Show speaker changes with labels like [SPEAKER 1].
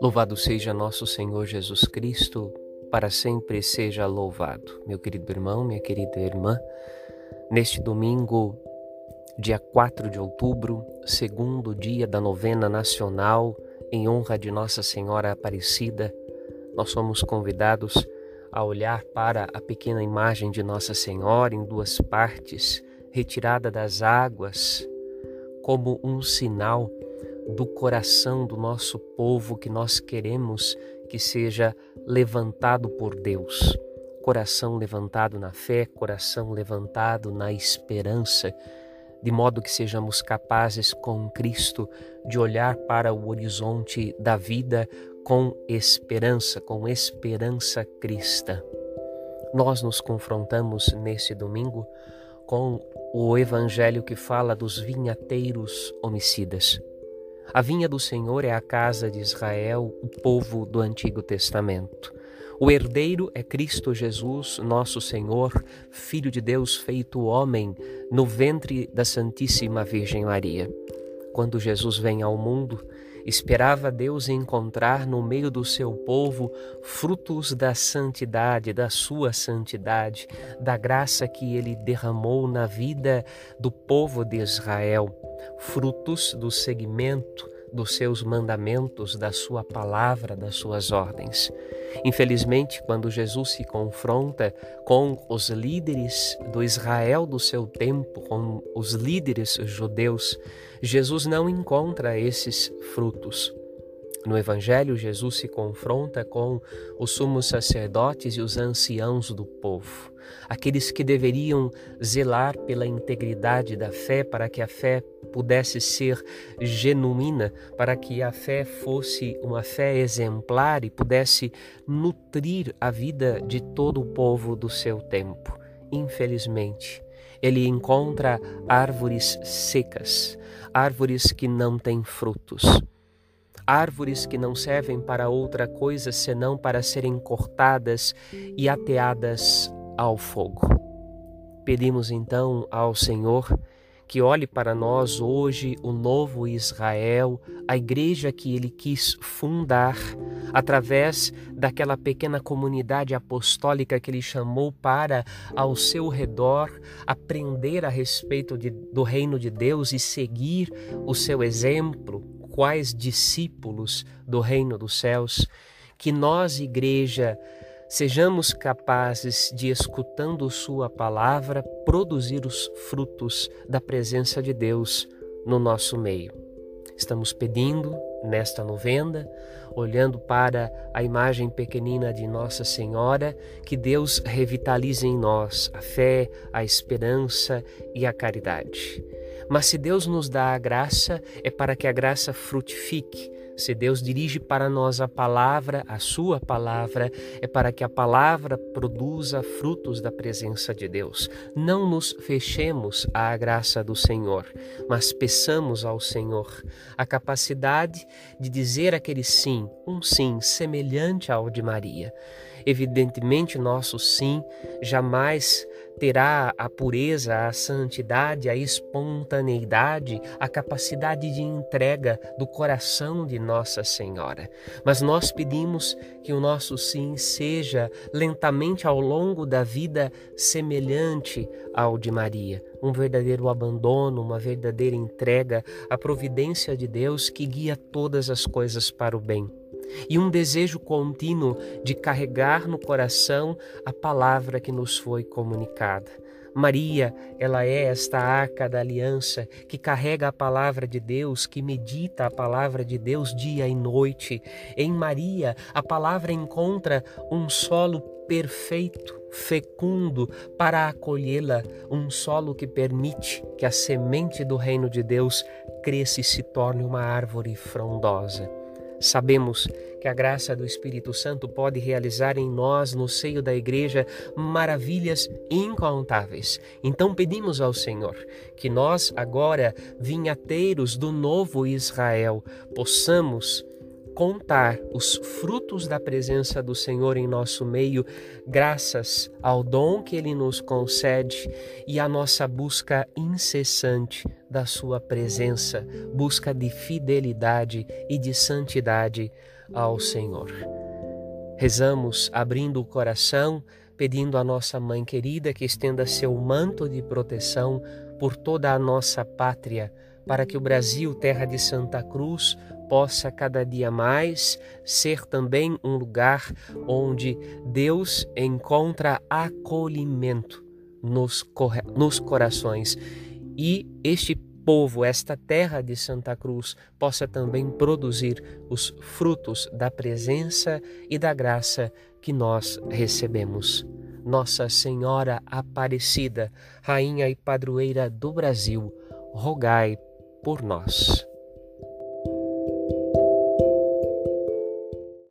[SPEAKER 1] Louvado seja nosso Senhor Jesus Cristo, para sempre seja louvado. Meu querido irmão, minha querida irmã, neste domingo, dia 4 de outubro, segundo dia da novena nacional em honra de Nossa Senhora Aparecida, nós somos convidados a olhar para a pequena imagem de Nossa Senhora em duas partes, retirada das águas, como um sinal do coração do nosso povo que nós queremos que seja levantado por Deus. Coração levantado na fé, coração levantado na esperança, de modo que sejamos capazes com Cristo de olhar para o horizonte da vida com esperança, com esperança cristã. Nós nos confrontamos nesse domingo com o evangelho que fala dos vinhateiros homicidas. A vinha do Senhor é a casa de Israel, o povo do Antigo Testamento. O herdeiro é Cristo Jesus, nosso Senhor, Filho de Deus feito homem, no ventre da Santíssima Virgem Maria. Quando Jesus vem ao mundo, esperava Deus encontrar no meio do seu povo frutos da santidade, da sua santidade, da graça que ele derramou na vida do povo de Israel, frutos do segmento dos seus mandamentos, da sua palavra, das suas ordens. Infelizmente, quando Jesus se confronta com os líderes do Israel do seu tempo, com os líderes judeus, Jesus não encontra esses frutos. No Evangelho, Jesus se confronta com os sumos sacerdotes e os anciãos do povo, aqueles que deveriam zelar pela integridade da fé, para que a fé pudesse ser genuína, para que a fé fosse uma fé exemplar e pudesse nutrir a vida de todo o povo do seu tempo. Infelizmente, ele encontra árvores secas, árvores que não têm frutos árvores que não servem para outra coisa senão para serem cortadas e ateadas ao fogo. Pedimos então ao Senhor que olhe para nós hoje o novo Israel, a igreja que ele quis fundar através daquela pequena comunidade apostólica que ele chamou para ao seu redor aprender a respeito de, do reino de Deus e seguir o seu exemplo, quais discípulos do reino dos céus, que nós, igreja, sejamos capazes de, escutando Sua palavra, produzir os frutos da presença de Deus no nosso meio. Estamos pedindo nesta novena, olhando para a imagem pequenina de Nossa Senhora, que Deus revitalize em nós a fé, a esperança e a caridade. Mas se Deus nos dá a graça, é para que a graça frutifique. Se Deus dirige para nós a palavra, a Sua palavra, é para que a palavra produza frutos da presença de Deus. Não nos fechemos à graça do Senhor, mas peçamos ao Senhor a capacidade de dizer aquele sim, um sim semelhante ao de Maria. Evidentemente, nosso sim jamais terá a pureza, a santidade, a espontaneidade, a capacidade de entrega do coração de Nossa Senhora. Mas nós pedimos que o nosso sim seja lentamente ao longo da vida semelhante ao de Maria, um verdadeiro abandono, uma verdadeira entrega à providência de Deus que guia todas as coisas para o bem e um desejo contínuo de carregar no coração a palavra que nos foi comunicada. Maria, ela é esta arca da aliança que carrega a palavra de Deus, que medita a palavra de Deus dia e noite. Em Maria, a palavra encontra um solo perfeito, fecundo para acolhê-la, um solo que permite que a semente do reino de Deus cresça e se torne uma árvore frondosa. Sabemos que a graça do Espírito Santo pode realizar em nós, no seio da Igreja, maravilhas incontáveis. Então pedimos ao Senhor que nós, agora, vinhateiros do novo Israel, possamos contar os frutos da presença do Senhor em nosso meio, graças ao dom que Ele nos concede e à nossa busca incessante da Sua presença, busca de fidelidade e de santidade ao Senhor. Rezamos abrindo o coração, pedindo à nossa Mãe querida que estenda seu manto de proteção por toda a nossa pátria, para que o Brasil, terra de Santa Cruz, possa cada dia mais ser também um lugar onde Deus encontra acolhimento nos, nos corações e este povo, esta terra de Santa Cruz, possa também produzir os frutos da presença e da graça que nós recebemos. Nossa Senhora Aparecida, Rainha e Padroeira do Brasil, rogai por nós.